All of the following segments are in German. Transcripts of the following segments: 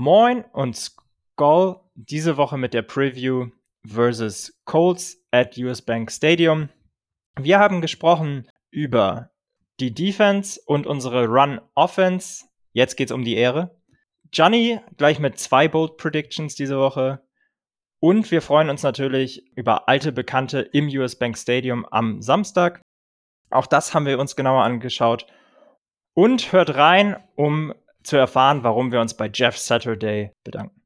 Moin und Skull diese Woche mit der Preview versus Colts at US Bank Stadium. Wir haben gesprochen über die Defense und unsere Run Offense. Jetzt geht's um die Ehre. Johnny gleich mit zwei Bold Predictions diese Woche. Und wir freuen uns natürlich über alte Bekannte im US Bank Stadium am Samstag. Auch das haben wir uns genauer angeschaut. Und hört rein, um zu erfahren, warum wir uns bei Jeff Saturday bedanken.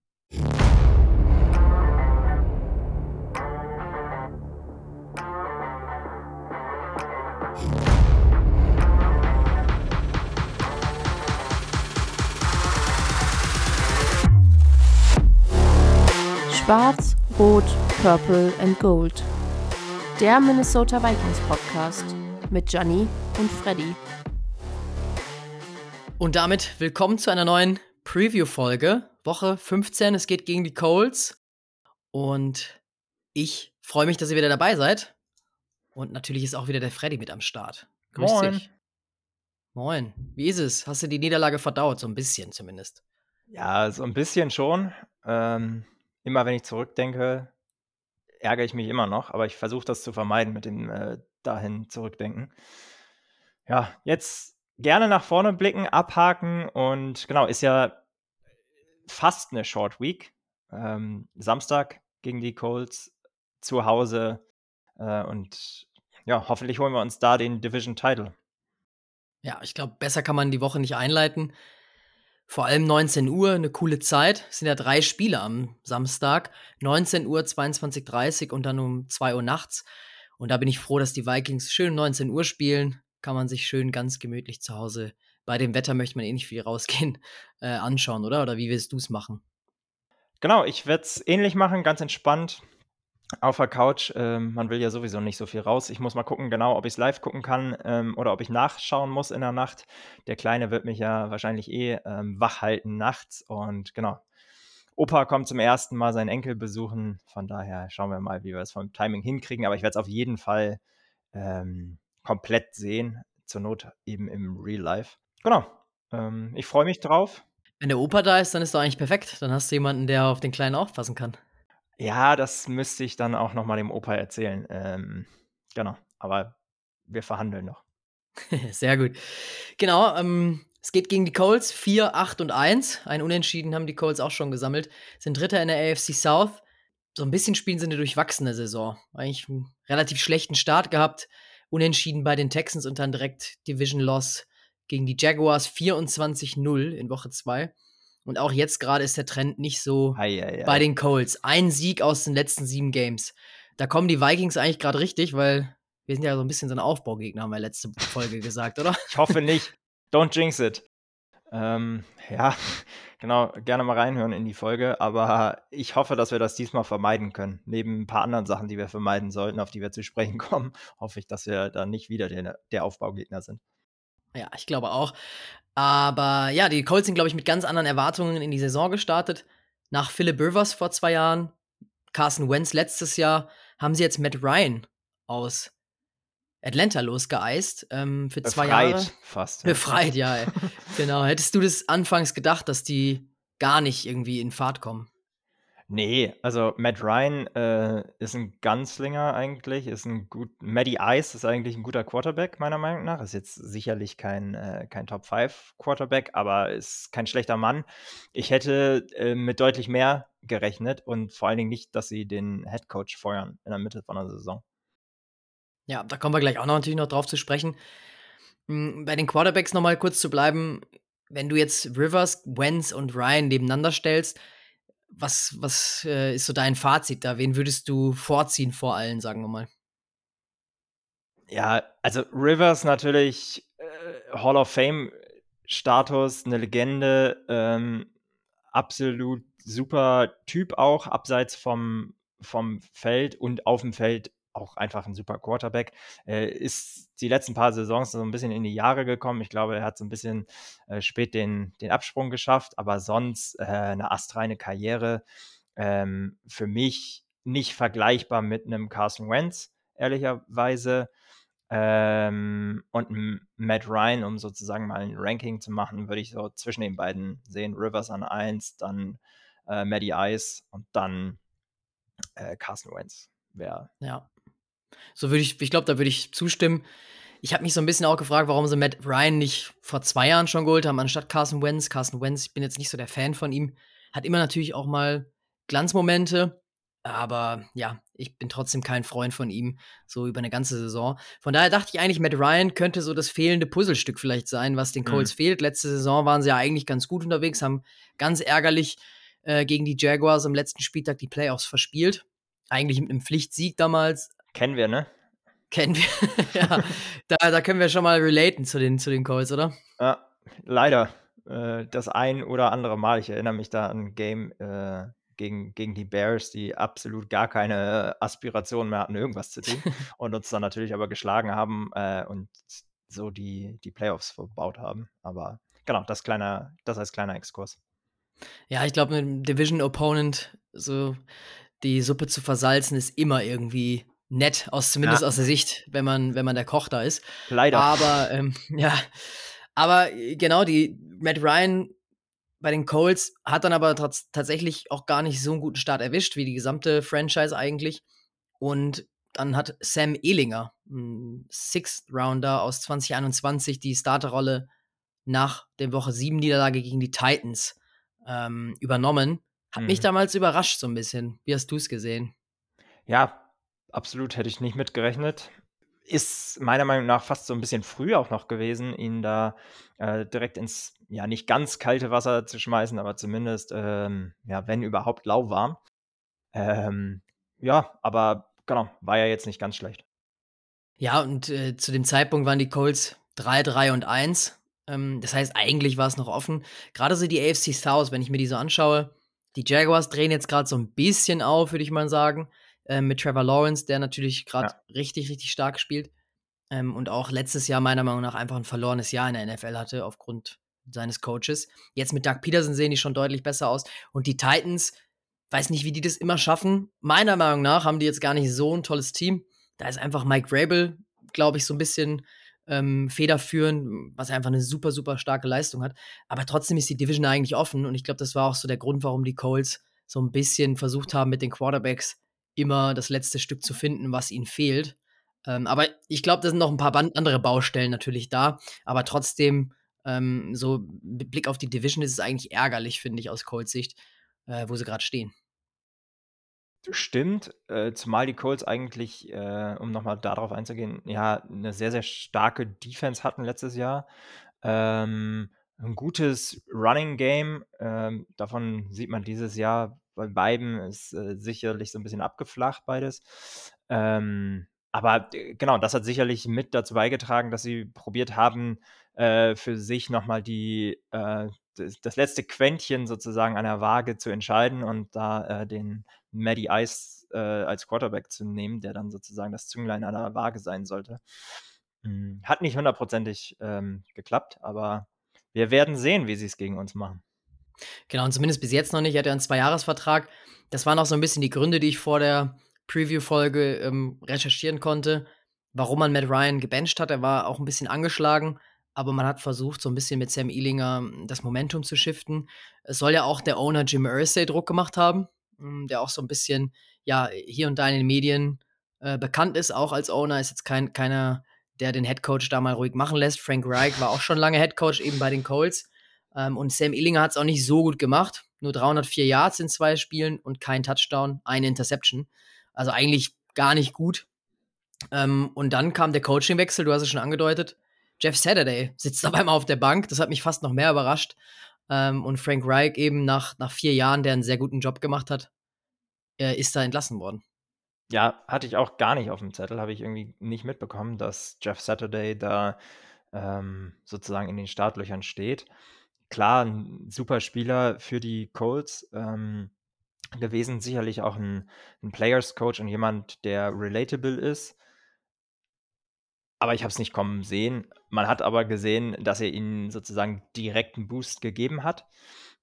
Schwarz, Rot, Purple and Gold. Der Minnesota Vikings Podcast mit Gianni und Freddy. Und damit willkommen zu einer neuen Preview-Folge. Woche 15, es geht gegen die Colts. Und ich freue mich, dass ihr wieder dabei seid. Und natürlich ist auch wieder der Freddy mit am Start. Grüß Moin. dich. Moin. Wie ist es? Hast du die Niederlage verdaut? So ein bisschen zumindest. Ja, so ein bisschen schon. Ähm, immer wenn ich zurückdenke, ärgere ich mich immer noch, aber ich versuche das zu vermeiden mit dem äh, dahin zurückdenken. Ja, jetzt gerne nach vorne blicken, abhaken und genau, ist ja fast eine Short Week. Ähm, Samstag gegen die Colts zu Hause äh, und ja, hoffentlich holen wir uns da den Division Title. Ja, ich glaube, besser kann man die Woche nicht einleiten. Vor allem 19 Uhr, eine coole Zeit. Es sind ja drei Spiele am Samstag. 19 Uhr, 22.30 Uhr und dann um 2 Uhr nachts. Und da bin ich froh, dass die Vikings schön 19 Uhr spielen. Kann man sich schön ganz gemütlich zu Hause, bei dem Wetter möchte man eh nicht viel rausgehen, äh, anschauen, oder? Oder wie willst du es machen? Genau, ich werde es ähnlich machen, ganz entspannt auf der Couch. Ähm, man will ja sowieso nicht so viel raus. Ich muss mal gucken, genau, ob ich es live gucken kann ähm, oder ob ich nachschauen muss in der Nacht. Der Kleine wird mich ja wahrscheinlich eh ähm, wach halten nachts. Und genau, Opa kommt zum ersten Mal seinen Enkel besuchen. Von daher schauen wir mal, wie wir es vom Timing hinkriegen. Aber ich werde es auf jeden Fall ähm, komplett sehen. Zur Not eben im Real Life. Genau. Ähm, ich freue mich drauf. Wenn der Opa da ist, dann ist doch eigentlich perfekt. Dann hast du jemanden, der auf den Kleinen aufpassen kann. Ja, das müsste ich dann auch noch mal dem Opa erzählen. Ähm, genau, aber wir verhandeln noch. Sehr gut. Genau, ähm, es geht gegen die Colts 4, 8 und 1. Ein Unentschieden haben die Colts auch schon gesammelt. Sind Dritter in der AFC South. So ein bisschen spielen sie eine durchwachsene Saison. Eigentlich einen relativ schlechten Start gehabt. Unentschieden bei den Texans und dann direkt Division Loss gegen die Jaguars 24-0 in Woche 2. Und auch jetzt gerade ist der Trend nicht so ei, ei, ei. bei den Colts. Ein Sieg aus den letzten sieben Games. Da kommen die Vikings eigentlich gerade richtig, weil wir sind ja so ein bisschen so ein Aufbaugegner, haben wir letzte Folge gesagt, oder? Ich hoffe nicht. Don't jinx it. Ähm, ja, genau, gerne mal reinhören in die Folge, aber ich hoffe, dass wir das diesmal vermeiden können. Neben ein paar anderen Sachen, die wir vermeiden sollten, auf die wir zu sprechen kommen, hoffe ich, dass wir da nicht wieder der, der Aufbaugegner sind. Ja, ich glaube auch. Aber ja, die Colts sind, glaube ich, mit ganz anderen Erwartungen in die Saison gestartet. Nach Philip Rivers vor zwei Jahren, Carson Wentz letztes Jahr, haben sie jetzt Matt Ryan aus Atlanta losgeeist ähm, für zwei Befreit, Jahre. fast. Ja. Befreit, ja. genau. Hättest du das anfangs gedacht, dass die gar nicht irgendwie in Fahrt kommen? Nee, also Matt Ryan äh, ist ein Ganzlinger eigentlich, ist ein gut Matty Ice ist eigentlich ein guter Quarterback, meiner Meinung nach. Ist jetzt sicherlich kein, äh, kein Top 5 Quarterback, aber ist kein schlechter Mann. Ich hätte äh, mit deutlich mehr gerechnet und vor allen Dingen nicht, dass sie den Head Coach feuern in der Mitte von der Saison. Ja, da kommen wir gleich auch noch natürlich noch drauf zu sprechen. Hm, bei den Quarterbacks nochmal kurz zu bleiben, wenn du jetzt Rivers, Wentz und Ryan nebeneinander stellst, was, was äh, ist so dein Fazit da? Wen würdest du vorziehen vor allen, sagen wir mal? Ja, also Rivers natürlich äh, Hall of Fame Status, eine Legende, ähm, absolut super Typ auch, abseits vom, vom Feld und auf dem Feld auch einfach ein super Quarterback. Er ist die letzten paar Saisons so ein bisschen in die Jahre gekommen. Ich glaube, er hat so ein bisschen äh, spät den, den Absprung geschafft, aber sonst äh, eine astreine Karriere. Ähm, für mich nicht vergleichbar mit einem Carson Wentz, ehrlicherweise. Ähm, und Matt Ryan, um sozusagen mal ein Ranking zu machen, würde ich so zwischen den beiden sehen. Rivers an 1, dann äh, Matty Ice und dann äh, Carson Wentz. Wer? Ja. So würde ich, ich glaube, da würde ich zustimmen. Ich habe mich so ein bisschen auch gefragt, warum sie Matt Ryan nicht vor zwei Jahren schon geholt haben, anstatt Carson Wentz. Carson Wentz, ich bin jetzt nicht so der Fan von ihm. Hat immer natürlich auch mal Glanzmomente, aber ja, ich bin trotzdem kein Freund von ihm, so über eine ganze Saison. Von daher dachte ich eigentlich, Matt Ryan könnte so das fehlende Puzzlestück vielleicht sein, was den Colts mhm. fehlt. Letzte Saison waren sie ja eigentlich ganz gut unterwegs, haben ganz ärgerlich äh, gegen die Jaguars am letzten Spieltag die Playoffs verspielt. Eigentlich mit einem Pflichtsieg damals. Kennen wir, ne? Kennen wir. ja, da, da können wir schon mal relaten zu den, zu den Colts, oder? Ja, leider. Äh, das ein oder andere Mal. Ich erinnere mich da an ein Game äh, gegen, gegen die Bears, die absolut gar keine Aspiration mehr hatten, irgendwas zu tun. und uns dann natürlich aber geschlagen haben äh, und so die, die Playoffs verbaut haben. Aber genau, das, kleiner, das als kleiner Exkurs. Ja, ich glaube, mit einem Division Opponent so die Suppe zu versalzen, ist immer irgendwie nett, aus, zumindest ja. aus der Sicht, wenn man, wenn man der Koch da ist. Leider. Aber ähm, ja, aber äh, genau, die Matt Ryan bei den Colts hat dann aber tatsächlich auch gar nicht so einen guten Start erwischt, wie die gesamte Franchise eigentlich. Und dann hat Sam Ehlinger, ein Sixth Rounder aus 2021, die Starterrolle nach der Woche 7 Niederlage gegen die Titans ähm, übernommen. Hat mhm. mich damals überrascht so ein bisschen. Wie hast du es gesehen? Ja, absolut hätte ich nicht mitgerechnet. Ist meiner Meinung nach fast so ein bisschen früh auch noch gewesen, ihn da äh, direkt ins, ja, nicht ganz kalte Wasser zu schmeißen, aber zumindest, ähm, ja, wenn überhaupt lauwarm. Ähm, ja, aber genau, war ja jetzt nicht ganz schlecht. Ja, und äh, zu dem Zeitpunkt waren die Colts 3, 3 und 1. Ähm, das heißt, eigentlich war es noch offen. Gerade so die AFC South, wenn ich mir die so anschaue, die Jaguars drehen jetzt gerade so ein bisschen auf, würde ich mal sagen, äh, mit Trevor Lawrence, der natürlich gerade ja. richtig, richtig stark spielt. Ähm, und auch letztes Jahr meiner Meinung nach einfach ein verlorenes Jahr in der NFL hatte, aufgrund seines Coaches. Jetzt mit Doug Peterson sehen die schon deutlich besser aus. Und die Titans, weiß nicht, wie die das immer schaffen. Meiner Meinung nach haben die jetzt gar nicht so ein tolles Team. Da ist einfach Mike Rabel, glaube ich, so ein bisschen ähm, federführend, was einfach eine super, super starke Leistung hat. Aber trotzdem ist die Division eigentlich offen und ich glaube, das war auch so der Grund, warum die Colts so ein bisschen versucht haben, mit den Quarterbacks immer das letzte Stück zu finden, was ihnen fehlt. Ähm, aber ich glaube, da sind noch ein paar andere Baustellen natürlich da. Aber trotzdem, ähm, so mit Blick auf die Division ist es eigentlich ärgerlich, finde ich, aus Colts Sicht, äh, wo sie gerade stehen. Stimmt, äh, zumal die Colts eigentlich, äh, um nochmal darauf einzugehen, ja, eine sehr, sehr starke Defense hatten letztes Jahr. Ähm, 'n gutes Running Game, ähm, davon sieht man dieses Jahr bei beiden ist, äh, sicherlich so ein bisschen abgeflacht beides. Ähm, aber genau, das hat sicherlich mit dazu beigetragen, dass sie probiert haben, äh, für sich nochmal die, äh das, das, letzte Quäntchen sozusagen an der Waage zu entscheiden und da äh, den Maddie Ice äh, als Quarterback zu nehmen, der dann sozusagen das Zünglein an der Waage sein sollte. Hm, hat nicht hundertprozentig ähm, geklappt, aber wir werden sehen, wie sie es gegen uns machen. Genau, und zumindest bis jetzt noch nicht. Er hat ja einen Zweijahresvertrag. Das waren auch so ein bisschen die Gründe, die ich vor der Preview-Folge ähm, recherchieren konnte, warum man Matt Ryan gebencht hat. Er war auch ein bisschen angeschlagen, aber man hat versucht, so ein bisschen mit Sam Ealinger das Momentum zu shiften. Es soll ja auch der Owner Jim Irsay Druck gemacht haben, hm, der auch so ein bisschen, ja, hier und da in den Medien äh, bekannt ist, auch als Owner, ist jetzt kein, keiner, der den Headcoach da mal ruhig machen lässt. Frank Reich war auch schon lange Headcoach eben bei den Colts. Ähm, und Sam Ealinger hat es auch nicht so gut gemacht. Nur 304 Yards in zwei Spielen und kein Touchdown, eine Interception. Also eigentlich gar nicht gut. Ähm, und dann kam der Coachingwechsel, du hast es schon angedeutet. Jeff Saturday sitzt auf einmal auf der Bank. Das hat mich fast noch mehr überrascht. Ähm, und Frank Reich eben nach, nach vier Jahren, der einen sehr guten Job gemacht hat, äh, ist da entlassen worden. Ja, hatte ich auch gar nicht auf dem Zettel, habe ich irgendwie nicht mitbekommen, dass Jeff Saturday da ähm, sozusagen in den Startlöchern steht. Klar, ein super Spieler für die Colts ähm, gewesen, sicherlich auch ein, ein Players Coach und jemand, der relatable ist aber ich habe es nicht kommen sehen. Man hat aber gesehen, dass er ihnen sozusagen direkten Boost gegeben hat.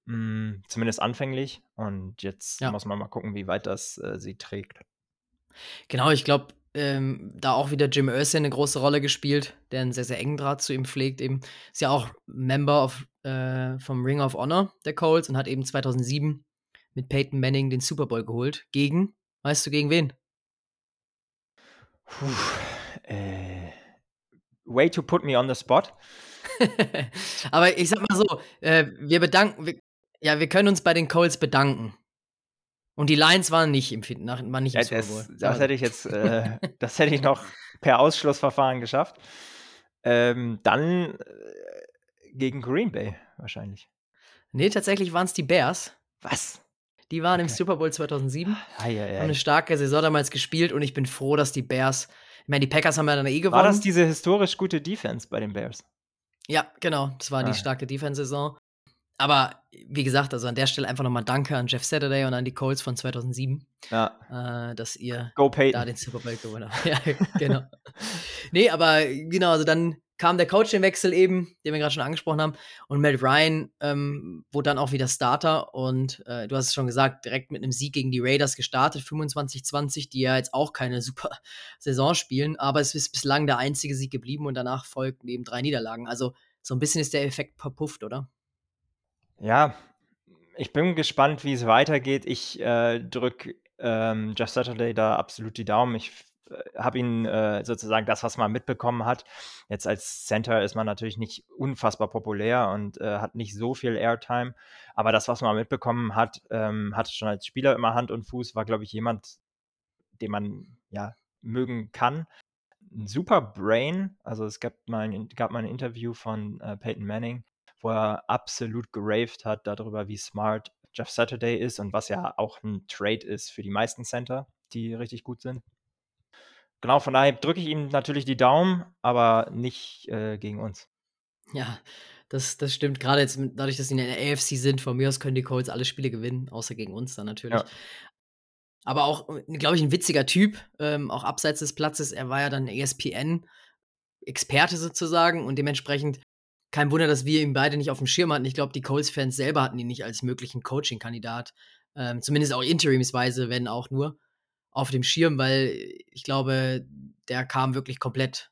Mh, hm, zumindest anfänglich. Und jetzt ja. muss man mal gucken, wie weit das äh, sie trägt. Genau, ich glaube, ähm, da auch wieder Jim Irsay eine große Rolle gespielt, der einen sehr, sehr engen Draht zu ihm pflegt. Eben ist ja auch Member of, äh, vom Ring of Honor der Colts und hat eben 2007 mit Peyton Manning den Super Bowl geholt. Gegen, weißt du, gegen wen? Puh, äh, way to put me on the spot. Aber ich sag mal so, äh, wir bedanken, wir, ja, wir können uns bei den Colts bedanken. Und die Lions waren nicht im nach, waren nicht ja, im Super Bowl. Das, das hätte ich jetzt, äh, das hätte ich noch per Ausschlussverfahren geschafft. Ähm, dann äh, gegen Green Bay wahrscheinlich. Nee, tatsächlich waren es die Bears. Was? Die waren okay. im Super Bowl 2007. Ah, ja, ja. Haben eine starke Saison damals gespielt und ich bin froh, dass die Bears. Ich meine, die Packers haben ja dann eh gewonnen. War das diese historisch gute Defense bei den Bears? Ja, genau. Das war ah. die starke Defense-Saison. Aber wie gesagt, also an der Stelle einfach nochmal Danke an Jeff Saturday und an die Colts von 2007, ja. äh, dass ihr Go da den Super Bowl gewonnen habt. ja, genau. nee, aber genau, also dann kam der Coaching-Wechsel eben, den wir gerade schon angesprochen haben, und Matt Ryan ähm, wurde dann auch wieder Starter und äh, du hast es schon gesagt, direkt mit einem Sieg gegen die Raiders gestartet, 25-20, die ja jetzt auch keine super Saison spielen, aber es ist bislang der einzige Sieg geblieben und danach folgten eben drei Niederlagen. Also so ein bisschen ist der Effekt verpufft, oder? Ja, ich bin gespannt, wie es weitergeht. Ich äh, drücke ähm, Just Saturday da absolut die Daumen. Ich äh, habe ihn äh, sozusagen das, was man mitbekommen hat. Jetzt als Center ist man natürlich nicht unfassbar populär und äh, hat nicht so viel Airtime. Aber das, was man mitbekommen hat, ähm, hatte schon als Spieler immer Hand und Fuß, war, glaube ich, jemand, den man ja mögen kann. Ein super Brain. Also es gab mal ein, gab mal ein Interview von äh, Peyton Manning, wo er absolut geraved hat darüber, wie smart Jeff Saturday ist und was ja auch ein Trade ist für die meisten Center, die richtig gut sind. Genau, von daher drücke ich ihm natürlich die Daumen, aber nicht äh, gegen uns. Ja, das, das stimmt. Gerade jetzt dadurch, dass sie in der AFC sind, von mir aus können die Colts alle Spiele gewinnen, außer gegen uns dann natürlich. Ja. Aber auch, glaube ich, ein witziger Typ, ähm, auch abseits des Platzes. Er war ja dann ESPN-Experte sozusagen und dementsprechend kein Wunder, dass wir ihn beide nicht auf dem Schirm hatten. Ich glaube, die Colts-Fans selber hatten ihn nicht als möglichen Coaching-Kandidat. Ähm, zumindest auch interimsweise, wenn auch nur auf dem Schirm, weil ich glaube, der kam wirklich komplett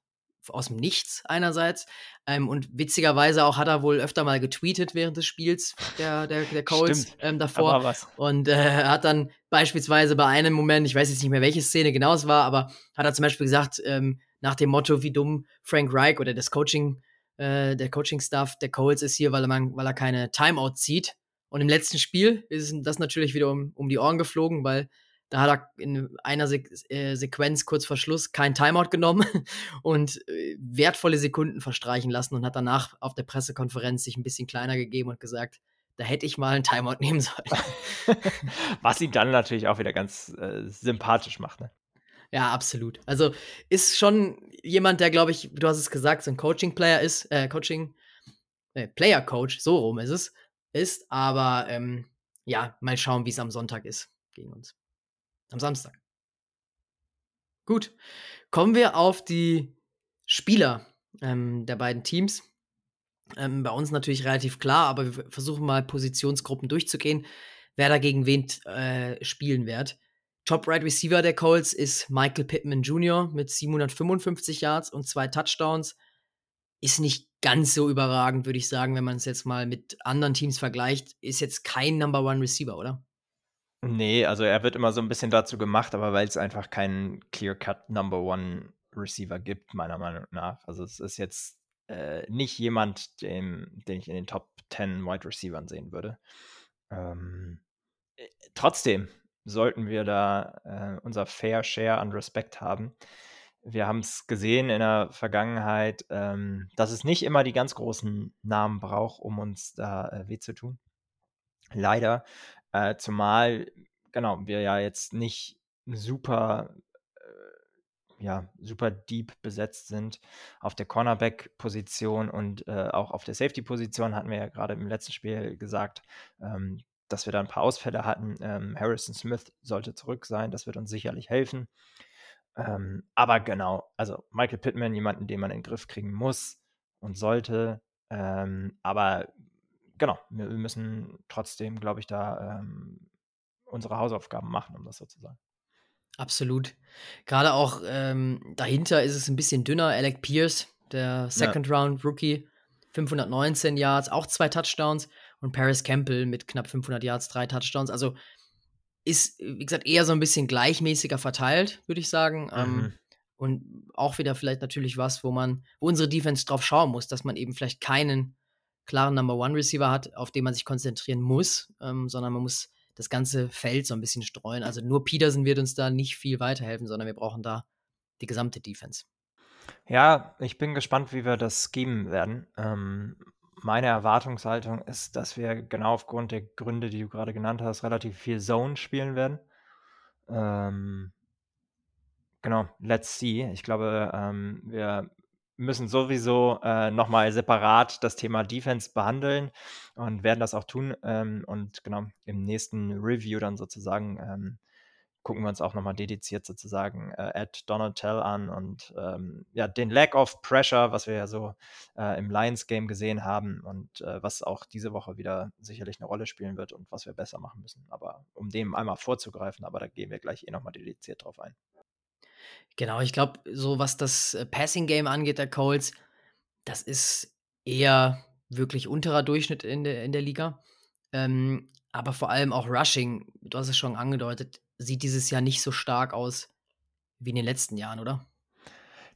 aus dem Nichts einerseits. Ähm, und witzigerweise auch hat er wohl öfter mal getweetet während des Spiels der, der, der Colts ähm, davor. Und äh, hat dann beispielsweise bei einem Moment, ich weiß jetzt nicht mehr, welche Szene genau es war, aber hat er zum Beispiel gesagt, ähm, nach dem Motto, wie dumm Frank Reich oder das Coaching äh, der Coaching-Staff der Colts ist hier, weil er, man, weil er keine Timeout zieht. Und im letzten Spiel ist das natürlich wieder um, um die Ohren geflogen, weil da hat er in einer Se äh, Sequenz kurz vor Schluss kein Timeout genommen und äh, wertvolle Sekunden verstreichen lassen und hat danach auf der Pressekonferenz sich ein bisschen kleiner gegeben und gesagt, da hätte ich mal ein Timeout nehmen sollen. Was ihn dann natürlich auch wieder ganz äh, sympathisch macht. Ne? Ja, absolut. Also ist schon jemand, der, glaube ich, du hast es gesagt, so ein Coaching-Player ist, äh, Coaching, äh, Player-Coach, so rum ist es, ist, aber ähm, ja, mal schauen, wie es am Sonntag ist gegen uns. Am Samstag. Gut, kommen wir auf die Spieler ähm, der beiden Teams. Ähm, bei uns natürlich relativ klar, aber wir versuchen mal Positionsgruppen durchzugehen, wer dagegen wen äh, spielen wird. Top Right Receiver der Colts ist Michael Pittman Jr. mit 755 Yards und zwei Touchdowns. Ist nicht ganz so überragend, würde ich sagen, wenn man es jetzt mal mit anderen Teams vergleicht. Ist jetzt kein Number One Receiver, oder? Nee, also er wird immer so ein bisschen dazu gemacht, aber weil es einfach keinen Clear-Cut Number One Receiver gibt, meiner Meinung nach. Also es ist jetzt äh, nicht jemand, dem, den ich in den Top 10 Wide Receivern sehen würde. Ähm, äh, trotzdem, sollten wir da äh, unser Fair Share an Respekt haben. Wir haben es gesehen in der Vergangenheit, ähm, dass es nicht immer die ganz großen Namen braucht, um uns da äh, weh zu tun. Leider, äh, zumal, genau, wir ja jetzt nicht super äh, ja, super deep besetzt sind auf der Cornerback-Position und äh, auch auf der Safety-Position, hatten wir ja gerade im letzten Spiel gesagt. Ähm, dass wir da ein paar Ausfälle hatten. Ähm, Harrison Smith sollte zurück sein, das wird uns sicherlich helfen. Ähm, aber genau, also Michael Pittman, jemanden, den man in den Griff kriegen muss und sollte. Ähm, aber genau, wir müssen trotzdem, glaube ich, da ähm, unsere Hausaufgaben machen, um das so zu sagen. Absolut. Gerade auch ähm, dahinter ist es ein bisschen dünner. Alec Pierce, der Second-Round-Rookie, 519 Yards, auch zwei Touchdowns. Und Paris Campbell mit knapp 500 Yards, drei Touchdowns. Also ist, wie gesagt, eher so ein bisschen gleichmäßiger verteilt, würde ich sagen. Ähm, mhm. Ähm, und auch wieder vielleicht natürlich was, wo man, wo unsere Defense drauf schauen muss, dass man eben vielleicht keinen klaren Number One Receiver hat, auf den man sich konzentrieren muss, ähm, sondern man muss das ganze Feld so ein bisschen streuen. Also nur Peterson wird uns da nicht viel weiterhelfen, sondern wir brauchen da die gesamte Defense. Ja, ich bin gespannt, wie wir das geben werden. Ähm, meine Erwartungshaltung ist, dass wir genau aufgrund der Gründe, die du gerade genannt hast, relativ viel Zone spielen werden. Ähm, genau, let's see. Ich glaube, ähm, wir müssen sowieso äh, nochmal separat das Thema Defense behandeln und werden das auch tun. Ähm, und genau, im nächsten Review dann sozusagen ähm, gucken wir uns auch nochmal dediziert sozusagen äh, at Donatel an und ähm, ja, den Lack of Pressure, was wir ja so äh, im Lions-Game gesehen haben und äh, was auch diese Woche wieder sicherlich eine Rolle spielen wird und was wir besser machen müssen. Aber um dem einmal vorzugreifen, aber da gehen wir gleich eh nochmal dediziert drauf ein. Genau, ich glaube, so was das äh, Passing-Game angeht, der Colts, das ist eher wirklich unterer Durchschnitt in der, in der Liga. Ähm, aber vor allem auch Rushing, du hast es schon angedeutet, sieht dieses Jahr nicht so stark aus wie in den letzten Jahren, oder?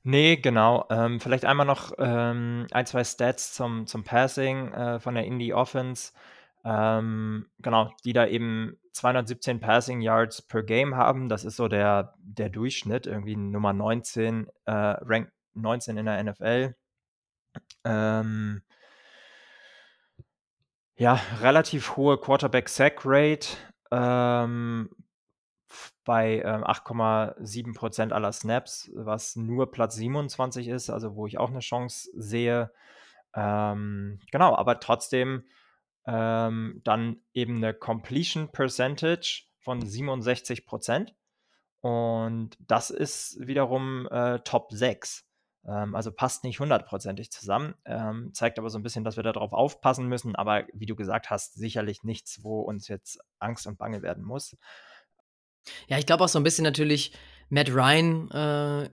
Nee, genau. Ähm, vielleicht einmal noch ähm, ein, zwei Stats zum, zum Passing äh, von der Indie Offense. Ähm, genau, die da eben 217 Passing Yards per Game haben. Das ist so der, der Durchschnitt, irgendwie Nummer 19, äh, Rank 19 in der NFL. Ähm, ja, relativ hohe Quarterback-Sack-Rate ähm, bei ähm, 8,7% aller Snaps, was nur Platz 27 ist, also wo ich auch eine Chance sehe. Ähm, genau, aber trotzdem ähm, dann eben eine Completion Percentage von 67 Prozent. Und das ist wiederum äh, Top 6. Ähm, also passt nicht hundertprozentig zusammen. Ähm, zeigt aber so ein bisschen, dass wir darauf aufpassen müssen. Aber wie du gesagt hast, sicherlich nichts, wo uns jetzt Angst und Bange werden muss. Ja, ich glaube auch so ein bisschen natürlich Matt Ryan äh,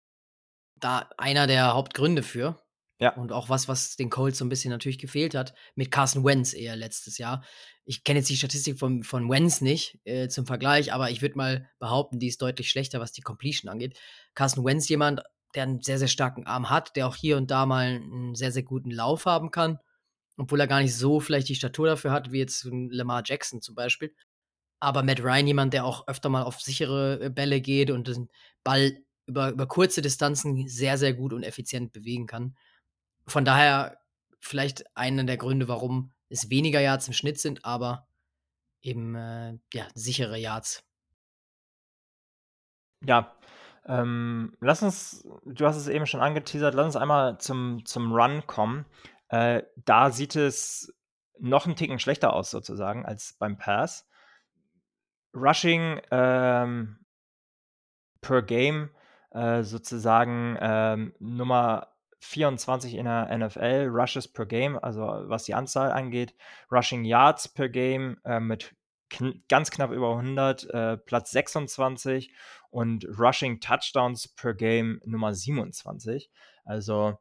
da einer der Hauptgründe für. Ja. Und auch was, was den Colts so ein bisschen natürlich gefehlt hat, mit Carson Wentz eher letztes Jahr. Ich kenne jetzt die Statistik von, von Wentz nicht äh, zum Vergleich, aber ich würde mal behaupten, die ist deutlich schlechter, was die Completion angeht. Carson Wentz jemand, der einen sehr, sehr starken Arm hat, der auch hier und da mal einen sehr, sehr guten Lauf haben kann, obwohl er gar nicht so vielleicht die Statur dafür hat, wie jetzt Lamar Jackson zum Beispiel. Aber Matt Ryan, jemand, der auch öfter mal auf sichere äh, Bälle geht und den Ball über, über kurze Distanzen sehr, sehr gut und effizient bewegen kann von daher vielleicht einer der Gründe, warum es weniger Yards im Schnitt sind, aber eben äh, ja, sichere Yards. Ja, ähm, lass uns, du hast es eben schon angeteasert, lass uns einmal zum, zum Run kommen. Äh, da sieht es noch einen Ticken schlechter aus, sozusagen, als beim Pass. Rushing ähm, per Game äh, sozusagen ähm, Nummer 24 in der NFL, Rushes per Game, also was die Anzahl angeht, Rushing Yards per Game äh, mit kn ganz knapp über 100, äh, Platz 26 und Rushing Touchdowns per Game Nummer 27. Also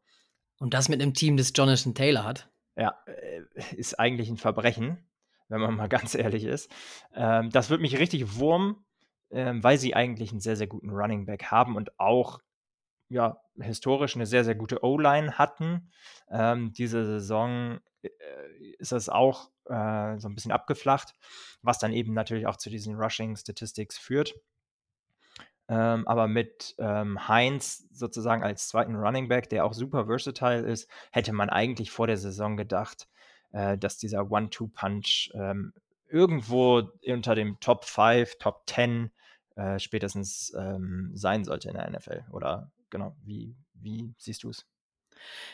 und das mit einem Team, das Jonathan Taylor hat. Ja, äh, ist eigentlich ein Verbrechen, wenn man mal ganz ehrlich ist. Ähm, das wird mich richtig wurm, ähm, weil sie eigentlich einen sehr, sehr guten Running Back haben und auch ja, historisch eine sehr, sehr gute O-Line hatten. Ähm, diese Saison äh, ist es auch äh, so ein bisschen abgeflacht, was dann eben natürlich auch zu diesen Rushing Statistics führt. Ähm, aber mit ähm, Heinz sozusagen als zweiten Running Back, der auch super versatile ist, hätte man eigentlich vor der Saison gedacht, äh, dass dieser One-Two-Punch ähm, irgendwo unter dem Top 5, Top 10 äh, spätestens ähm, sein sollte in der NFL oder genau, wie, wie siehst du es?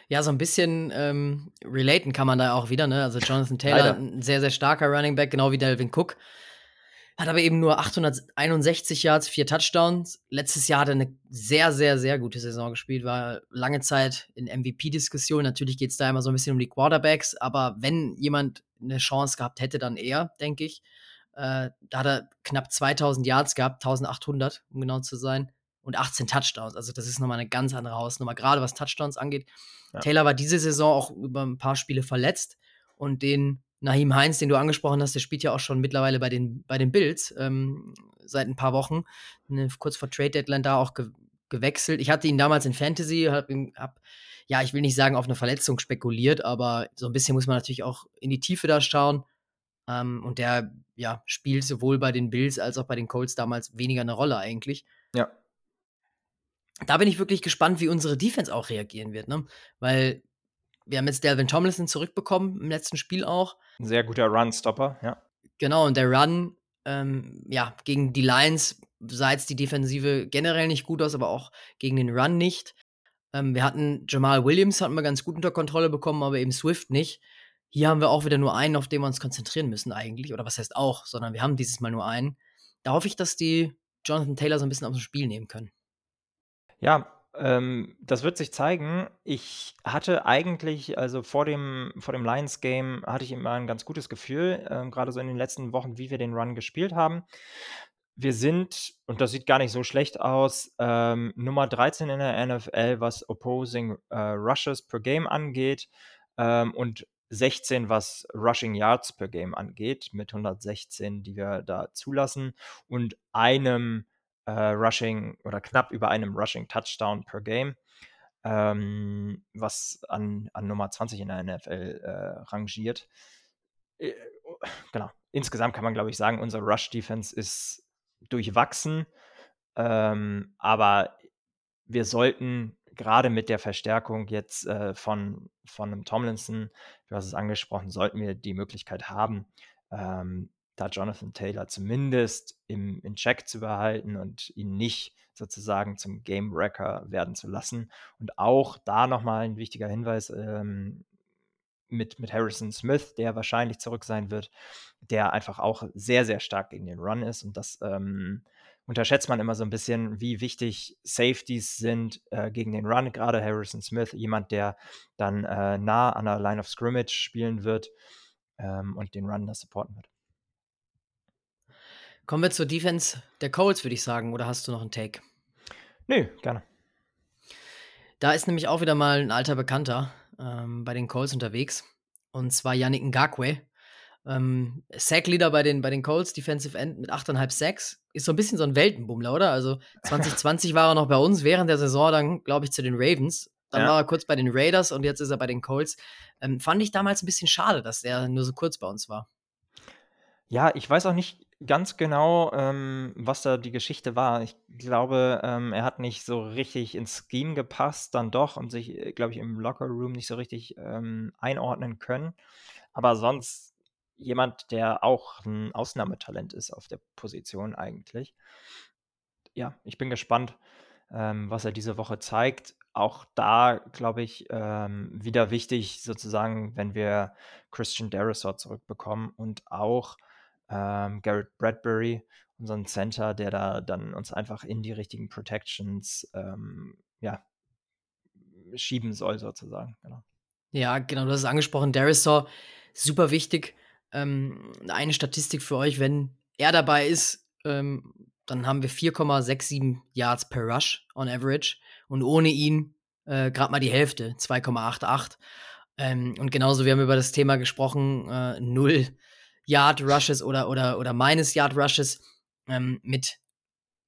Ja, so ein bisschen ähm, relaten kann man da auch wieder, ne? Also Jonathan Taylor, ein sehr, sehr starker Running Back, genau wie Delvin Cook. Hat aber eben nur 861 Yards, vier Touchdowns. Letztes Jahr hat er eine sehr, sehr, sehr gute Saison gespielt, war lange Zeit in MVP-Diskussion. Natürlich geht es da immer so ein bisschen um die Quarterbacks, aber wenn jemand eine Chance gehabt hätte, dann er, denke ich. Äh, da hat er knapp 2000 Yards gehabt, 1800, um genau zu sein, und 18 Touchdowns. Also, das ist nochmal eine ganz andere Hausnummer, gerade was Touchdowns angeht. Ja. Taylor war diese Saison auch über ein paar Spiele verletzt und den Nahim Heinz, den du angesprochen hast, der spielt ja auch schon mittlerweile bei den, bei den Bills ähm, seit ein paar Wochen, ne, kurz vor Trade Deadline da auch ge gewechselt. Ich hatte ihn damals in Fantasy, hab, hab, ja, ich will nicht sagen auf eine Verletzung spekuliert, aber so ein bisschen muss man natürlich auch in die Tiefe da schauen. Ähm, und der ja, spielt sowohl bei den Bills als auch bei den Colts damals weniger eine Rolle eigentlich. Ja. Da bin ich wirklich gespannt, wie unsere Defense auch reagieren wird, ne? Weil wir haben jetzt Delvin Tomlinson zurückbekommen im letzten Spiel auch. Ein sehr guter Run-Stopper, ja. Genau, und der Run, ähm, ja, gegen die Lions sah jetzt die Defensive generell nicht gut aus, aber auch gegen den Run nicht. Ähm, wir hatten Jamal Williams, hatten wir ganz gut unter Kontrolle bekommen, aber eben Swift nicht. Hier haben wir auch wieder nur einen, auf den wir uns konzentrieren müssen eigentlich. Oder was heißt auch, sondern wir haben dieses Mal nur einen. Da hoffe ich, dass die Jonathan Taylor so ein bisschen aus dem Spiel nehmen können. Ja, ähm, das wird sich zeigen. Ich hatte eigentlich, also vor dem, vor dem Lions-Game, hatte ich immer ein ganz gutes Gefühl, ähm, gerade so in den letzten Wochen, wie wir den Run gespielt haben. Wir sind, und das sieht gar nicht so schlecht aus, ähm, Nummer 13 in der NFL, was Opposing äh, Rushes per Game angeht ähm, und 16, was Rushing Yards per Game angeht, mit 116, die wir da zulassen und einem äh, Rushing oder knapp über einem Rushing Touchdown per Game, ähm, was an, an Nummer 20 in der NFL äh, rangiert. Äh, genau. Insgesamt kann man, glaube ich, sagen, unser Rush-Defense ist durchwachsen, ähm, aber wir sollten gerade mit der Verstärkung jetzt äh, von, von einem Tomlinson, du hast es angesprochen, sollten wir die Möglichkeit haben, ähm, da Jonathan Taylor zumindest im, in Check zu behalten und ihn nicht sozusagen zum Game Wrecker werden zu lassen. Und auch da nochmal ein wichtiger Hinweis ähm, mit, mit Harrison Smith, der wahrscheinlich zurück sein wird, der einfach auch sehr, sehr stark gegen den Run ist. Und das ähm, unterschätzt man immer so ein bisschen, wie wichtig Safeties sind äh, gegen den Run. Gerade Harrison Smith, jemand, der dann äh, nah an der Line of Scrimmage spielen wird ähm, und den Run da supporten wird. Kommen wir zur Defense der Colts, würde ich sagen. Oder hast du noch einen Take? Nö, gerne. Da ist nämlich auch wieder mal ein alter Bekannter ähm, bei den Colts unterwegs. Und zwar Yannick Ngakwe. Ähm, Sack-Leader bei den, bei den Colts, Defensive End mit 8,5 Sacks. Ist so ein bisschen so ein Weltenbummler, oder? Also 2020 war er noch bei uns, während der Saison dann, glaube ich, zu den Ravens. Dann ja. war er kurz bei den Raiders und jetzt ist er bei den Colts. Ähm, fand ich damals ein bisschen schade, dass er nur so kurz bei uns war. Ja, ich weiß auch nicht ganz genau, ähm, was da die Geschichte war. Ich glaube, ähm, er hat nicht so richtig ins Scheme gepasst, dann doch und sich, äh, glaube ich, im Locker Room nicht so richtig ähm, einordnen können. Aber sonst jemand, der auch ein Ausnahmetalent ist auf der Position eigentlich. Ja, ich bin gespannt, ähm, was er diese Woche zeigt. Auch da, glaube ich, ähm, wieder wichtig sozusagen, wenn wir Christian Derisor zurückbekommen und auch ähm, Garrett Bradbury, unseren Center, der da dann uns einfach in die richtigen Protections ähm, ja, schieben soll, sozusagen. Genau. Ja, genau, du hast es angesprochen. Derisor, super wichtig. Ähm, eine Statistik für euch, wenn er dabei ist, ähm, dann haben wir 4,67 Yards per Rush on average und ohne ihn äh, gerade mal die Hälfte, 2,88. Ähm, und genauso, wir haben über das Thema gesprochen, äh, null Yard Rushes oder, oder, oder meines Yard Rushes. Ähm, mit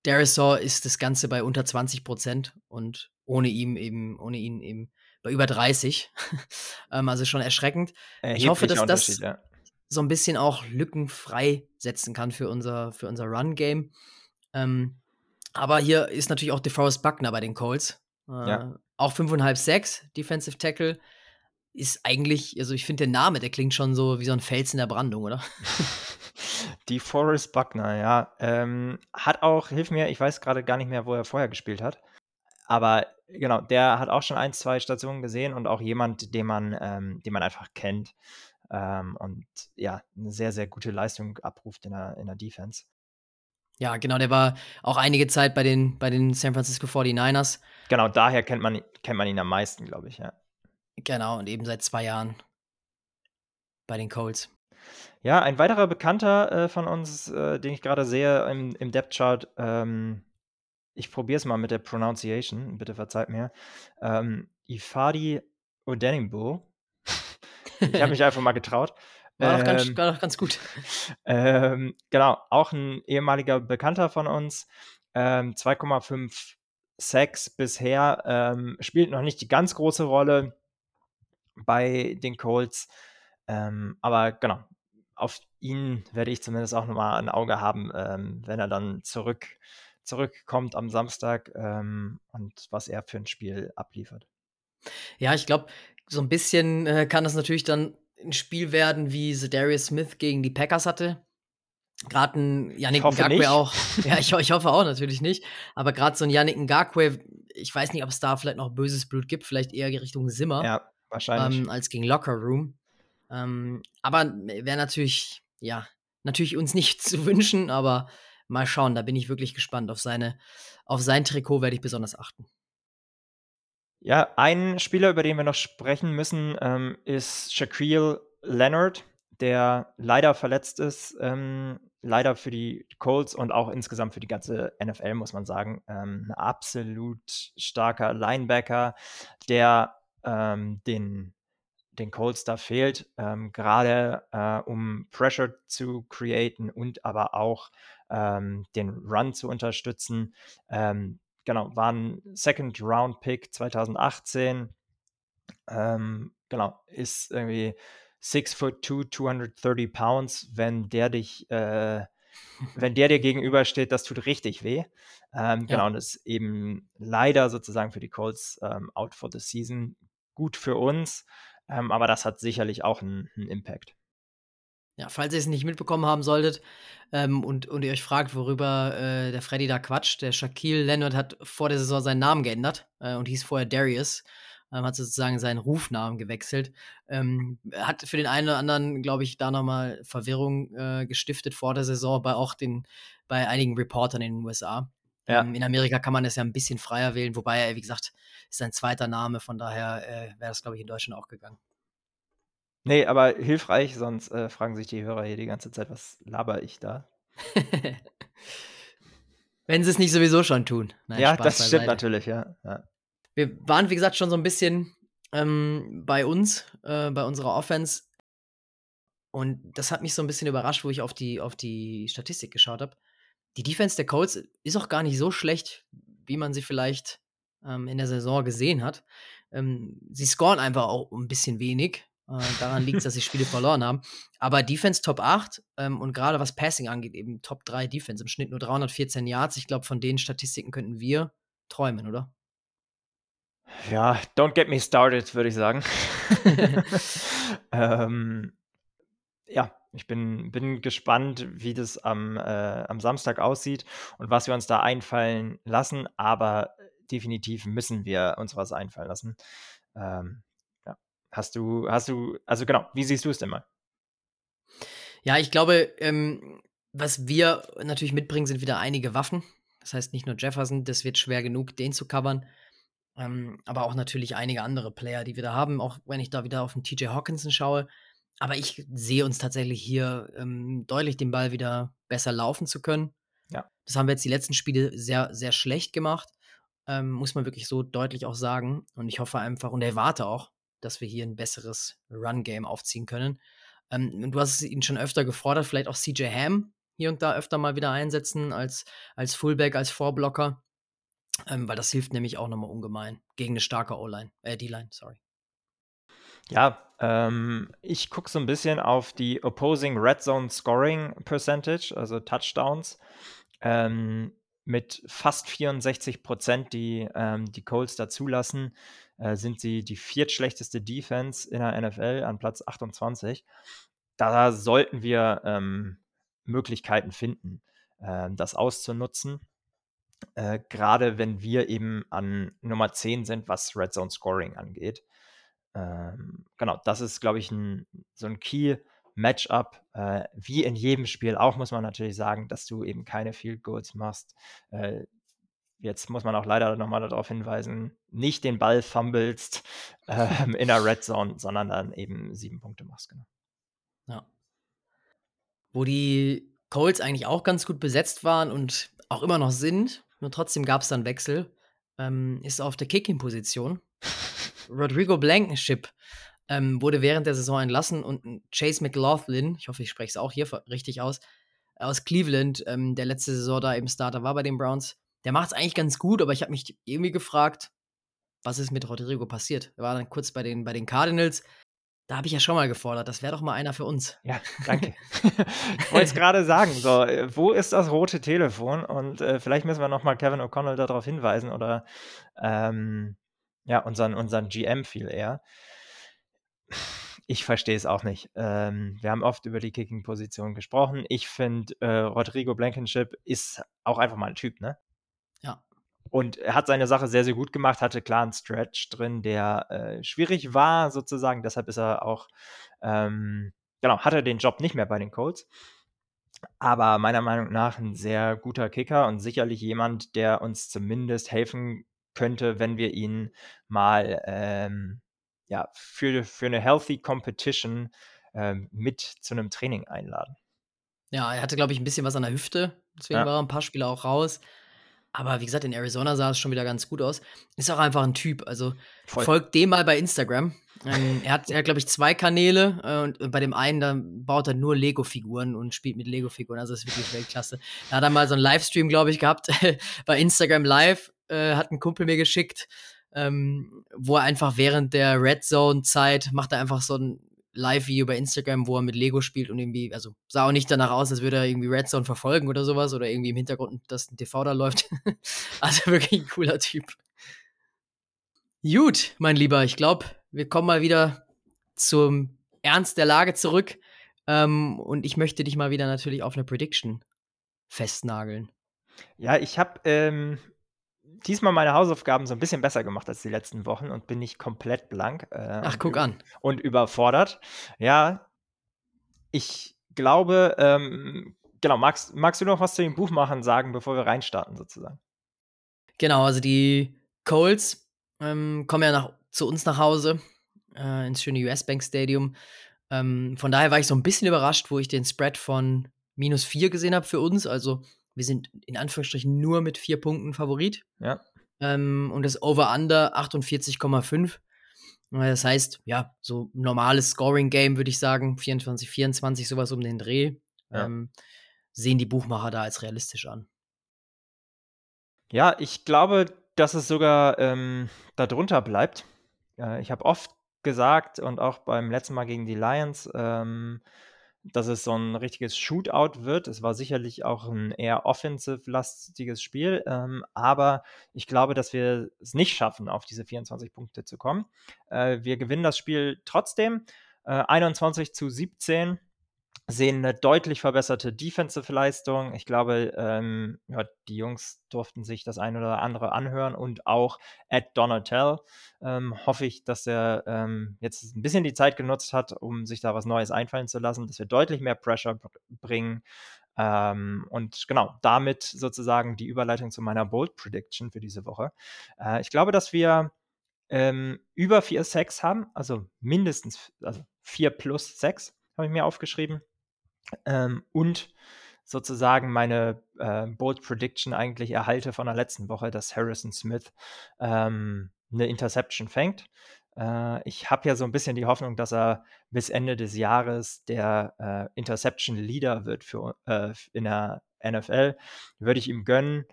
Derisor ist das Ganze bei unter 20 Prozent und ohne ihn eben, ohne ihn eben bei über 30. ähm, also schon erschreckend. ich hoffe, dass das ja. so ein bisschen auch Lücken freisetzen kann für unser, für unser Run-Game. Ähm, aber hier ist natürlich auch DeForest Buckner bei den Colts. Äh, ja. Auch 5,5 6 Defensive Tackle ist eigentlich, also ich finde der Name, der klingt schon so wie so ein Fels in der Brandung, oder? Die Forrest Buckner, ja. Ähm, hat auch, hilf mir, ich weiß gerade gar nicht mehr, wo er vorher gespielt hat. Aber genau, der hat auch schon ein, zwei Stationen gesehen und auch jemand, den man, ähm, den man einfach kennt. Ähm, und ja, eine sehr, sehr gute Leistung abruft in der, in der Defense. Ja, genau, der war auch einige Zeit bei den, bei den San Francisco 49ers. Genau, daher kennt man, kennt man ihn am meisten, glaube ich, ja. Genau, und eben seit zwei Jahren bei den Colts. Ja, ein weiterer Bekannter äh, von uns, äh, den ich gerade sehe im, im Depth-Chart, ähm, ich probiere es mal mit der Pronunciation, bitte verzeiht mir. Ähm, Ifadi Odenimbo. ich habe mich einfach mal getraut. War, doch ganz, war doch ganz gut. Ähm, genau, auch ein ehemaliger Bekannter von uns. Ähm, 2,5 Sacks bisher. Ähm, spielt noch nicht die ganz große Rolle bei den Colts. Ähm, aber genau, auf ihn werde ich zumindest auch nochmal ein Auge haben, ähm, wenn er dann zurück, zurückkommt am Samstag ähm, und was er für ein Spiel abliefert. Ja, ich glaube, so ein bisschen äh, kann das natürlich dann ein Spiel werden, wie Darius Smith gegen die Packers hatte. Gerade ein Yannick Ngakwe auch. Ja, ich, ich, hoffe auch natürlich nicht. Aber gerade so ein Yannick Ngakwe, ich weiß nicht, ob es da vielleicht noch böses Blut gibt, vielleicht eher Richtung Simmer. Ja, wahrscheinlich. Ähm, als gegen Locker Room. Ähm, aber wäre natürlich, ja, natürlich uns nicht zu wünschen, aber mal schauen, da bin ich wirklich gespannt. Auf, seine, auf sein Trikot werde ich besonders achten. Ja, ein Spieler, über den wir noch sprechen müssen, ähm, ist Shaquille Leonard, der leider verletzt ist. Ähm, leider für die Colts und auch insgesamt für die ganze NFL, muss man sagen. Ähm, ein absolut starker Linebacker, der ähm, den den Colts da fehlt, ähm, gerade äh, um Pressure zu createn und aber auch ähm, den Run zu unterstützen. Ähm, genau, war ein Second Round Pick 2018. Ähm, genau, ist irgendwie 6 foot 2, 230 pounds. Wenn der dich, äh, wenn der dir gegenübersteht, das tut richtig weh. Ähm, genau, ja. und ist eben leider sozusagen für die Colts ähm, out for the season. Gut für uns, ähm, aber das hat sicherlich auch einen, einen Impact. Ja, falls ihr es nicht mitbekommen haben solltet ähm, und, und ihr euch fragt, worüber äh, der Freddy da quatscht, der Shaquille Leonard hat vor der Saison seinen Namen geändert äh, und hieß vorher Darius, ähm, hat sozusagen seinen Rufnamen gewechselt. Ähm, hat für den einen oder anderen, glaube ich, da nochmal Verwirrung äh, gestiftet vor der Saison, bei auch den, bei einigen Reportern in den USA. Ja. Ähm, in Amerika kann man das ja ein bisschen freier wählen, wobei er, wie gesagt, ist sein zweiter Name, von daher äh, wäre das, glaube ich, in Deutschland auch gegangen. Nee, aber hilfreich, sonst äh, fragen sich die Hörer hier die ganze Zeit, was laber ich da? Wenn sie es nicht sowieso schon tun. Nein, ja, Spaß das beiseite. stimmt natürlich, ja. ja. Wir waren, wie gesagt, schon so ein bisschen ähm, bei uns, äh, bei unserer Offense. Und das hat mich so ein bisschen überrascht, wo ich auf die, auf die Statistik geschaut habe. Die Defense der Colts ist auch gar nicht so schlecht, wie man sie vielleicht ähm, in der Saison gesehen hat. Ähm, sie scoren einfach auch ein bisschen wenig. Äh, daran liegt es, dass sie Spiele verloren haben. Aber Defense Top 8 ähm, und gerade was Passing angeht, eben Top 3 Defense. Im Schnitt nur 314 Yards. Ich glaube, von den Statistiken könnten wir träumen, oder? Ja, don't get me started, würde ich sagen. ähm, ja, ich bin, bin gespannt, wie das am, äh, am Samstag aussieht und was wir uns da einfallen lassen. Aber definitiv müssen wir uns was einfallen lassen. Ähm, Hast du, hast du, also genau, wie siehst du es denn mal? Ja, ich glaube, ähm, was wir natürlich mitbringen, sind wieder einige Waffen. Das heißt nicht nur Jefferson, das wird schwer genug, den zu covern. Ähm, aber auch natürlich einige andere Player, die wir da haben, auch wenn ich da wieder auf den TJ Hawkinson schaue. Aber ich sehe uns tatsächlich hier ähm, deutlich den Ball wieder besser laufen zu können. Ja. Das haben wir jetzt die letzten Spiele sehr, sehr schlecht gemacht. Ähm, muss man wirklich so deutlich auch sagen. Und ich hoffe einfach und erwarte auch, dass wir hier ein besseres Run-Game aufziehen können. Ähm, du hast ihn schon öfter gefordert, vielleicht auch CJ Ham hier und da öfter mal wieder einsetzen als, als Fullback, als Vorblocker. Ähm, weil das hilft nämlich auch nochmal ungemein gegen eine starke O-Line, äh, D-Line, sorry. Ja, ähm, ich gucke so ein bisschen auf die Opposing Red Zone Scoring Percentage, also Touchdowns. Ähm, mit fast 64 Prozent, die ähm, die Colts da zulassen, äh, sind sie die viertschlechteste Defense in der NFL an Platz 28. Da sollten wir ähm, Möglichkeiten finden, äh, das auszunutzen. Äh, Gerade wenn wir eben an Nummer 10 sind, was Red Zone Scoring angeht. Ähm, genau, das ist, glaube ich, ein, so ein Key Matchup, äh, wie in jedem Spiel auch, muss man natürlich sagen, dass du eben keine Field Goals machst. Äh, jetzt muss man auch leider nochmal darauf hinweisen, nicht den Ball fummelst äh, in der Red Zone, sondern dann eben sieben Punkte machst. Genau. Ja. wo die Colts eigentlich auch ganz gut besetzt waren und auch immer noch sind, nur trotzdem gab es dann Wechsel, ähm, ist auf der Kicking-Position. Rodrigo Blankenship ähm, wurde während der Saison entlassen und Chase McLaughlin, ich hoffe, ich spreche es auch hier richtig aus, aus Cleveland, ähm, der letzte Saison da eben Starter war bei den Browns, der macht es eigentlich ganz gut, aber ich habe mich irgendwie gefragt, was ist mit Rodrigo passiert? Er war dann kurz bei den, bei den Cardinals. Da habe ich ja schon mal gefordert, das wäre doch mal einer für uns. Ja, danke. ich wollte es gerade sagen, so, äh, wo ist das rote Telefon? Und äh, vielleicht müssen wir nochmal Kevin O'Connell darauf hinweisen oder ähm, ja, unseren, unseren GM viel eher. Ich verstehe es auch nicht. Ähm, wir haben oft über die Kicking-Position gesprochen. Ich finde, äh, Rodrigo Blankenship ist auch einfach mal ein Typ, ne? Ja. Und er hat seine Sache sehr, sehr gut gemacht, hatte klar einen Stretch drin, der äh, schwierig war, sozusagen. Deshalb ist er auch, ähm, genau, hat er den Job nicht mehr bei den Colts. Aber meiner Meinung nach ein sehr guter Kicker und sicherlich jemand, der uns zumindest helfen könnte, wenn wir ihn mal ähm, ja, für, für eine healthy Competition ähm, mit zu einem Training einladen. Ja, er hatte, glaube ich, ein bisschen was an der Hüfte. Deswegen ja. waren ein paar Spiele auch raus. Aber wie gesagt, in Arizona sah es schon wieder ganz gut aus. Ist auch einfach ein Typ. Also Voll. folgt dem mal bei Instagram. Ähm, er hat, er hat glaube ich, zwei Kanäle äh, und bei dem einen, da baut er nur Lego-Figuren und spielt mit Lego-Figuren. Also das ist wirklich Weltklasse. Da hat er mal so einen Livestream, glaube ich, gehabt bei Instagram Live. Äh, hat ein Kumpel mir geschickt, ähm, wo er einfach während der Red Zone-Zeit macht er einfach so ein Live-Video bei Instagram, wo er mit Lego spielt und irgendwie, also sah auch nicht danach aus, als würde er irgendwie Redstone verfolgen oder sowas oder irgendwie im Hintergrund, dass ein TV da läuft. also wirklich ein cooler Typ. Gut, mein Lieber, ich glaube, wir kommen mal wieder zum Ernst der Lage zurück. Ähm, und ich möchte dich mal wieder natürlich auf eine Prediction festnageln. Ja, ich habe ähm, diesmal meine Hausaufgaben so ein bisschen besser gemacht als die letzten Wochen und bin nicht komplett blank. Äh, Ach, guck an. Und überfordert. Ja, ich glaube, ähm, genau, magst, magst du noch was zu den Buchmachern sagen, bevor wir reinstarten, sozusagen? Genau, also die Colts ähm, kommen ja nach, zu uns nach Hause äh, ins schöne US Bank Stadium. Ähm, von daher war ich so ein bisschen überrascht, wo ich den Spread von minus 4 gesehen habe für uns. Also wir sind in Anführungsstrichen nur mit vier Punkten Favorit. Ja. Ähm, und das Over-Under 48,5. Das heißt, ja, so normales Scoring-Game würde ich sagen, 24, 24, sowas um den Dreh. Ja. Ähm, sehen die Buchmacher da als realistisch an. Ja, ich glaube, dass es sogar ähm, darunter bleibt. Äh, ich habe oft gesagt und auch beim letzten Mal gegen die Lions, ähm, dass es so ein richtiges Shootout wird. Es war sicherlich auch ein eher offensive-lastiges Spiel, ähm, aber ich glaube, dass wir es nicht schaffen, auf diese 24 Punkte zu kommen. Äh, wir gewinnen das Spiel trotzdem. Äh, 21 zu 17 sehen eine deutlich verbesserte Defensive-Leistung. Ich glaube, ähm, ja, die Jungs durften sich das eine oder andere anhören und auch Ed Donatel ähm, hoffe ich, dass er ähm, jetzt ein bisschen die Zeit genutzt hat, um sich da was Neues einfallen zu lassen, dass wir deutlich mehr Pressure bringen. Ähm, und genau, damit sozusagen die Überleitung zu meiner Bold Prediction für diese Woche. Äh, ich glaube, dass wir ähm, über 4 6 haben, also mindestens, also 4 plus 6 habe ich mir aufgeschrieben. Ähm, und sozusagen meine äh, Bold Prediction eigentlich erhalte von der letzten Woche, dass Harrison Smith ähm, eine Interception fängt. Äh, ich habe ja so ein bisschen die Hoffnung, dass er bis Ende des Jahres der äh, Interception Leader wird für, äh, in der NFL. Würde ich ihm gönnen.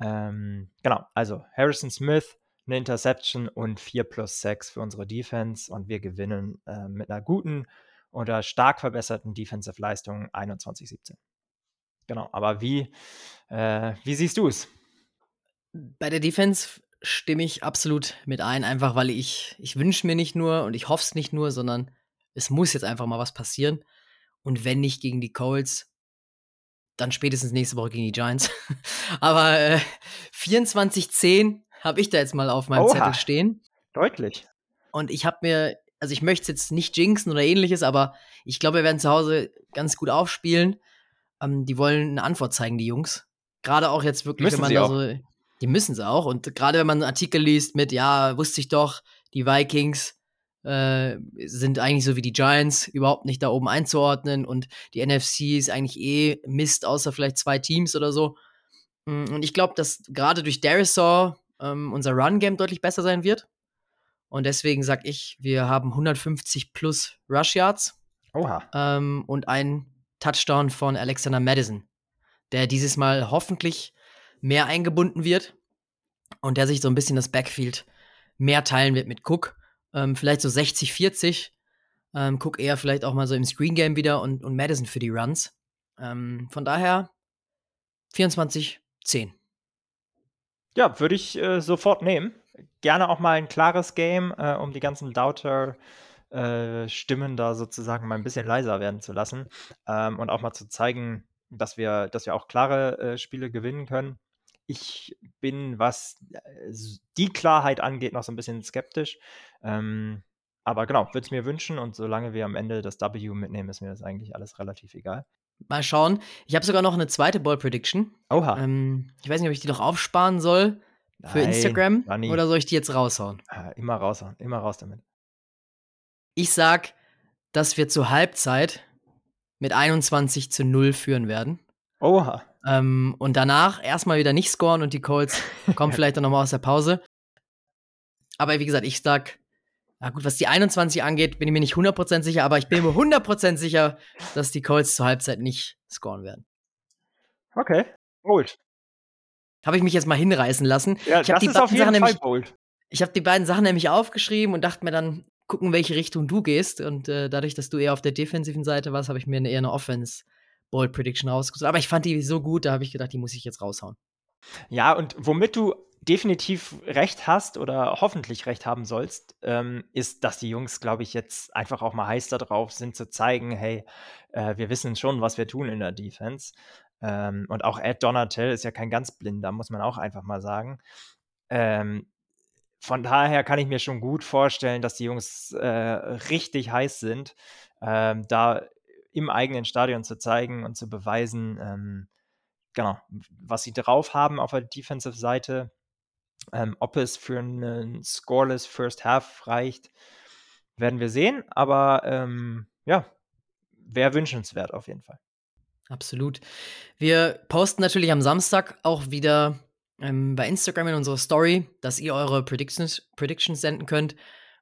Ähm, genau, also Harrison Smith, eine Interception und 4 plus 6 für unsere Defense und wir gewinnen äh, mit einer guten oder stark verbesserten Defensive-Leistungen 21-17. Genau, aber wie, äh, wie siehst du es? Bei der Defense stimme ich absolut mit ein, einfach weil ich, ich wünsche mir nicht nur und ich hoffe es nicht nur, sondern es muss jetzt einfach mal was passieren. Und wenn nicht gegen die Colts, dann spätestens nächste Woche gegen die Giants. Aber äh, 24-10 habe ich da jetzt mal auf meinem Oha, Zettel stehen. Deutlich. Und ich habe mir also ich möchte jetzt nicht jinxen oder ähnliches, aber ich glaube, wir werden zu Hause ganz gut aufspielen. Ähm, die wollen eine Antwort zeigen, die Jungs. Gerade auch jetzt wirklich, müssen wenn man da so. Die müssen sie auch. Und gerade wenn man einen Artikel liest mit, ja, wusste ich doch, die Vikings äh, sind eigentlich so wie die Giants überhaupt nicht da oben einzuordnen und die NFC ist eigentlich eh Mist, außer vielleicht zwei Teams oder so. Mm, und ich glaube, dass gerade durch Darisaw ähm, unser Run-Game deutlich besser sein wird. Und deswegen sag ich, wir haben 150 plus Rush Yards. Oha. Ähm, und ein Touchdown von Alexander Madison, der dieses Mal hoffentlich mehr eingebunden wird und der sich so ein bisschen das Backfield mehr teilen wird mit Cook. Ähm, vielleicht so 60, 40. Ähm, Cook eher vielleicht auch mal so im Screen Game wieder und, und Madison für die Runs. Ähm, von daher 24, 10. Ja, würde ich äh, sofort nehmen. Gerne auch mal ein klares Game, äh, um die ganzen Doubter-Stimmen äh, da sozusagen mal ein bisschen leiser werden zu lassen ähm, und auch mal zu zeigen, dass wir, dass wir auch klare äh, Spiele gewinnen können. Ich bin, was äh, die Klarheit angeht, noch so ein bisschen skeptisch. Ähm, aber genau, würde es mir wünschen und solange wir am Ende das W mitnehmen, ist mir das eigentlich alles relativ egal. Mal schauen. Ich habe sogar noch eine zweite Ball Prediction. Oha. Ähm, ich weiß nicht, ob ich die noch aufsparen soll für Nein, Instagram Bunny. oder soll ich die jetzt raushauen? Ah, immer raushauen, immer raus damit. Ich sag, dass wir zur Halbzeit mit 21 zu 0 führen werden. Oha. Ähm, und danach erstmal wieder nicht scoren und die Colts kommen vielleicht dann nochmal aus der Pause. Aber wie gesagt, ich sag, na gut, was die 21 angeht, bin ich mir nicht 100% sicher, aber ich bin mir 100% sicher, dass die Colts zur Halbzeit nicht scoren werden. Okay, bold. Habe ich mich jetzt mal hinreißen lassen. Ja, ich habe die beiden Sachen nämlich, bold. ich habe die beiden Sachen nämlich aufgeschrieben und dachte mir dann, gucken, welche Richtung du gehst. Und äh, dadurch, dass du eher auf der defensiven Seite warst, habe ich mir eine, eher eine Offense Bold Prediction rausgesucht. Aber ich fand die so gut, da habe ich gedacht, die muss ich jetzt raushauen. Ja, und womit du definitiv recht hast oder hoffentlich recht haben sollst, ähm, ist, dass die Jungs, glaube ich, jetzt einfach auch mal heiß darauf sind zu zeigen, hey, äh, wir wissen schon, was wir tun in der Defense. Ähm, und auch Ed Donatel ist ja kein ganz blinder, muss man auch einfach mal sagen. Ähm, von daher kann ich mir schon gut vorstellen, dass die Jungs äh, richtig heiß sind, ähm, da im eigenen Stadion zu zeigen und zu beweisen, ähm, genau, was sie drauf haben auf der Defensive-Seite. Ähm, ob es für einen scoreless First Half reicht, werden wir sehen. Aber ähm, ja, wäre wünschenswert auf jeden Fall. Absolut. Wir posten natürlich am Samstag auch wieder ähm, bei Instagram in unserer Story, dass ihr eure Predictions, Predictions senden könnt.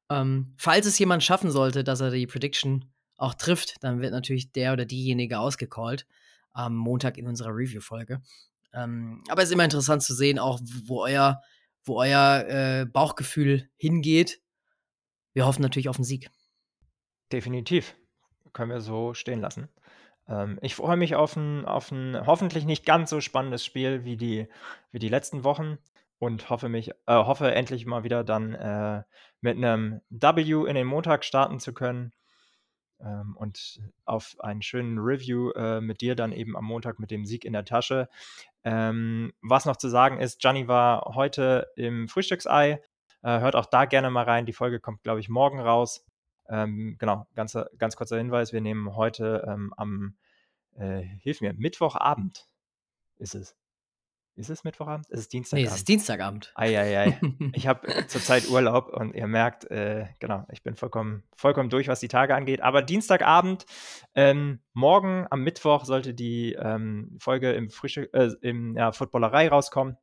Ähm, falls es jemand schaffen sollte, dass er die Prediction auch trifft, dann wird natürlich der oder diejenige ausgecallt am Montag in unserer Review-Folge. Ähm, aber es ist immer interessant zu sehen, auch wo euer, wo euer äh, Bauchgefühl hingeht. Wir hoffen natürlich auf einen Sieg. Definitiv. Können wir so stehen lassen. Ähm, ich freue mich auf ein, auf ein hoffentlich nicht ganz so spannendes Spiel wie die, wie die letzten Wochen und hoffe mich, äh, hoffe endlich mal wieder dann äh, mit einem W in den Montag starten zu können ähm, und auf einen schönen Review äh, mit dir dann eben am Montag mit dem Sieg in der Tasche. Ähm, was noch zu sagen ist, Gianni war heute im Frühstücksei. Äh, hört auch da gerne mal rein. Die Folge kommt, glaube ich, morgen raus. Ähm, genau, ganz, ganz kurzer Hinweis: Wir nehmen heute ähm, am, äh, hilf mir, Mittwochabend ist es. Ist es Mittwochabend? Ist es Dienstagabend? Nee, es ist Dienstagabend. Eieiei. ich habe zurzeit Urlaub und ihr merkt, äh, genau, ich bin vollkommen, vollkommen durch, was die Tage angeht. Aber Dienstagabend, ähm, morgen am Mittwoch sollte die ähm, Folge im Frühstück, äh, im ja, Footballerei rauskommen.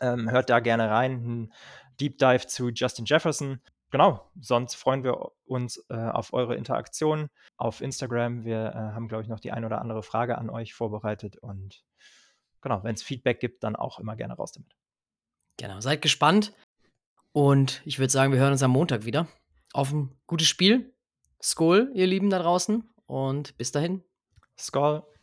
Ähm, hört da gerne rein. Ein Deep Dive zu Justin Jefferson. Genau, sonst freuen wir uns äh, auf eure Interaktion auf Instagram. Wir äh, haben, glaube ich, noch die ein oder andere Frage an euch vorbereitet und genau, wenn es Feedback gibt, dann auch immer gerne raus damit. Genau, seid gespannt. Und ich würde sagen, wir hören uns am Montag wieder. Auf ein gutes Spiel. Skol, ihr Lieben da draußen. Und bis dahin. Skol.